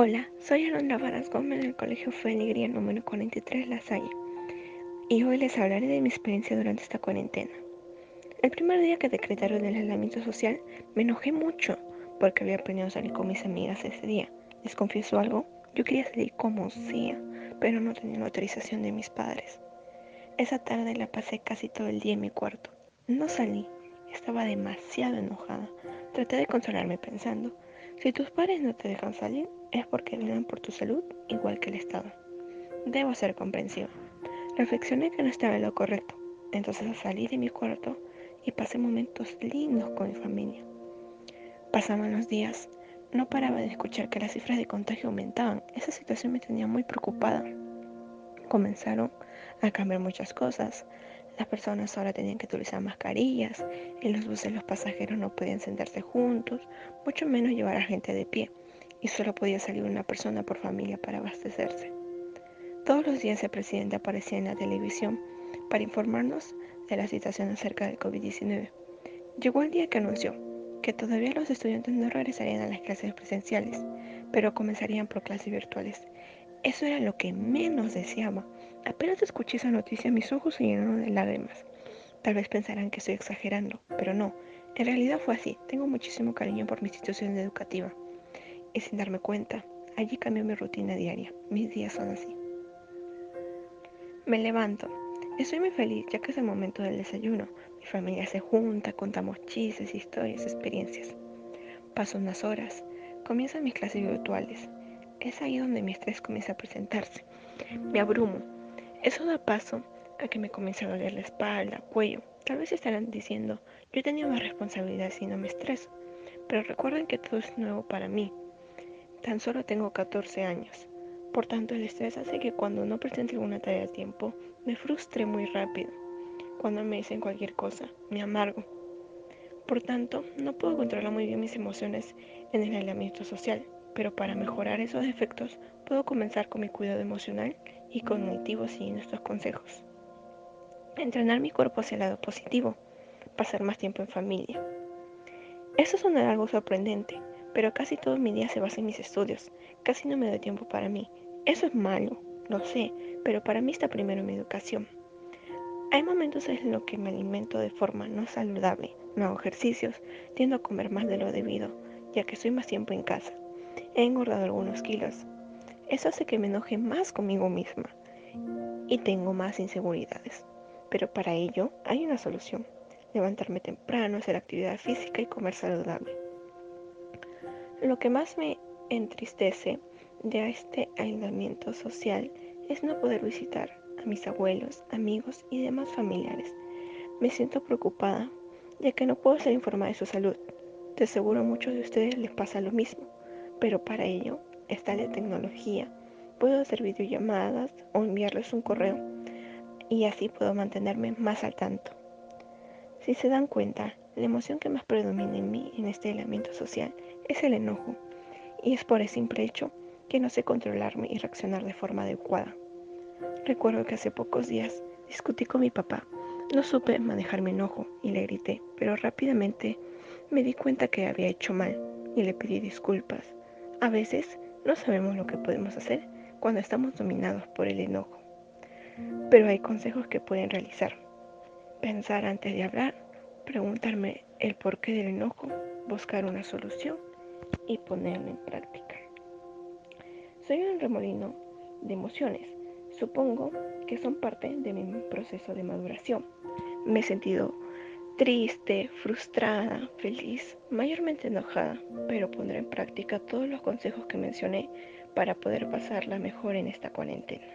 Hola, soy Alondra Varas Gómez del Colegio Feligría número 43 La Salle y hoy les hablaré de mi experiencia durante esta cuarentena. El primer día que decretaron el aislamiento social me enojé mucho porque había a salir con mis amigas ese día. Les confieso algo, yo quería salir como sea, pero no tenía la autorización de mis padres. Esa tarde la pasé casi todo el día en mi cuarto. No salí, estaba demasiado enojada. Traté de consolarme pensando, si tus padres no te dejan salir, es porque velan por tu salud igual que el Estado. Debo ser comprensiva. Reflexioné que no estaba en lo correcto, entonces salí de mi cuarto y pasé momentos lindos con mi familia. Pasaban los días, no paraba de escuchar que las cifras de contagio aumentaban. Esa situación me tenía muy preocupada. Comenzaron a cambiar muchas cosas. Las personas ahora tenían que utilizar mascarillas, en los buses los pasajeros no podían sentarse juntos, mucho menos llevar a gente de pie, y solo podía salir una persona por familia para abastecerse. Todos los días el presidente aparecía en la televisión para informarnos de la situación acerca del COVID-19. Llegó el día que anunció que todavía los estudiantes no regresarían a las clases presenciales, pero comenzarían por clases virtuales. Eso era lo que menos deseaba Apenas escuché esa noticia, mis ojos se llenaron de lágrimas. Tal vez pensarán que estoy exagerando, pero no. En realidad fue así. Tengo muchísimo cariño por mi institución educativa. Y sin darme cuenta, allí cambió mi rutina diaria. Mis días son así. Me levanto. Estoy muy feliz ya que es el momento del desayuno. Mi familia se junta, contamos chistes, historias, experiencias. Paso unas horas. Comienzan mis clases virtuales. Es ahí donde mi estrés comienza a presentarse. Me abrumo eso da paso a que me comience a doler la espalda, cuello. Tal vez estarán diciendo, yo tenido más responsabilidades y no me estreso. Pero recuerden que todo es nuevo para mí. Tan solo tengo 14 años. Por tanto, el estrés hace que cuando no presente alguna tarea a tiempo, me frustre muy rápido. Cuando me dicen cualquier cosa, me amargo. Por tanto, no puedo controlar muy bien mis emociones en el aislamiento social, pero para mejorar esos efectos puedo comenzar con mi cuidado emocional y cognitivo siguiendo estos consejos. Entrenar mi cuerpo hacia el lado positivo, pasar más tiempo en familia. Eso suena algo sorprendente, pero casi todo mi día se basa en mis estudios, casi no me doy tiempo para mí. Eso es malo, lo sé, pero para mí está primero mi educación. Hay momentos en los que me alimento de forma no saludable, no hago ejercicios, tiendo a comer más de lo debido, ya que estoy más tiempo en casa. He engordado algunos kilos, eso hace que me enoje más conmigo misma y tengo más inseguridades. Pero para ello hay una solución. Levantarme temprano, hacer actividad física y comer saludable. Lo que más me entristece de este aislamiento social es no poder visitar a mis abuelos, amigos y demás familiares. Me siento preocupada ya que no puedo ser informada de su salud. De seguro a muchos de ustedes les pasa lo mismo, pero para ello está la tecnología. Puedo hacer videollamadas o enviarles un correo y así puedo mantenerme más al tanto. Si se dan cuenta, la emoción que más predomina en mí en este aislamiento social es el enojo y es por ese simple hecho que no sé controlarme y reaccionar de forma adecuada. Recuerdo que hace pocos días discutí con mi papá. No supe manejar mi enojo y le grité, pero rápidamente me di cuenta que había hecho mal y le pedí disculpas. A veces no sabemos lo que podemos hacer cuando estamos dominados por el enojo. Pero hay consejos que pueden realizar. Pensar antes de hablar, preguntarme el porqué del enojo, buscar una solución y ponerlo en práctica. Soy un remolino de emociones. Supongo que son parte de mi proceso de maduración. Me he sentido triste, frustrada, feliz, mayormente enojada, pero pondré en práctica todos los consejos que mencioné para poder pasarla mejor en esta cuarentena.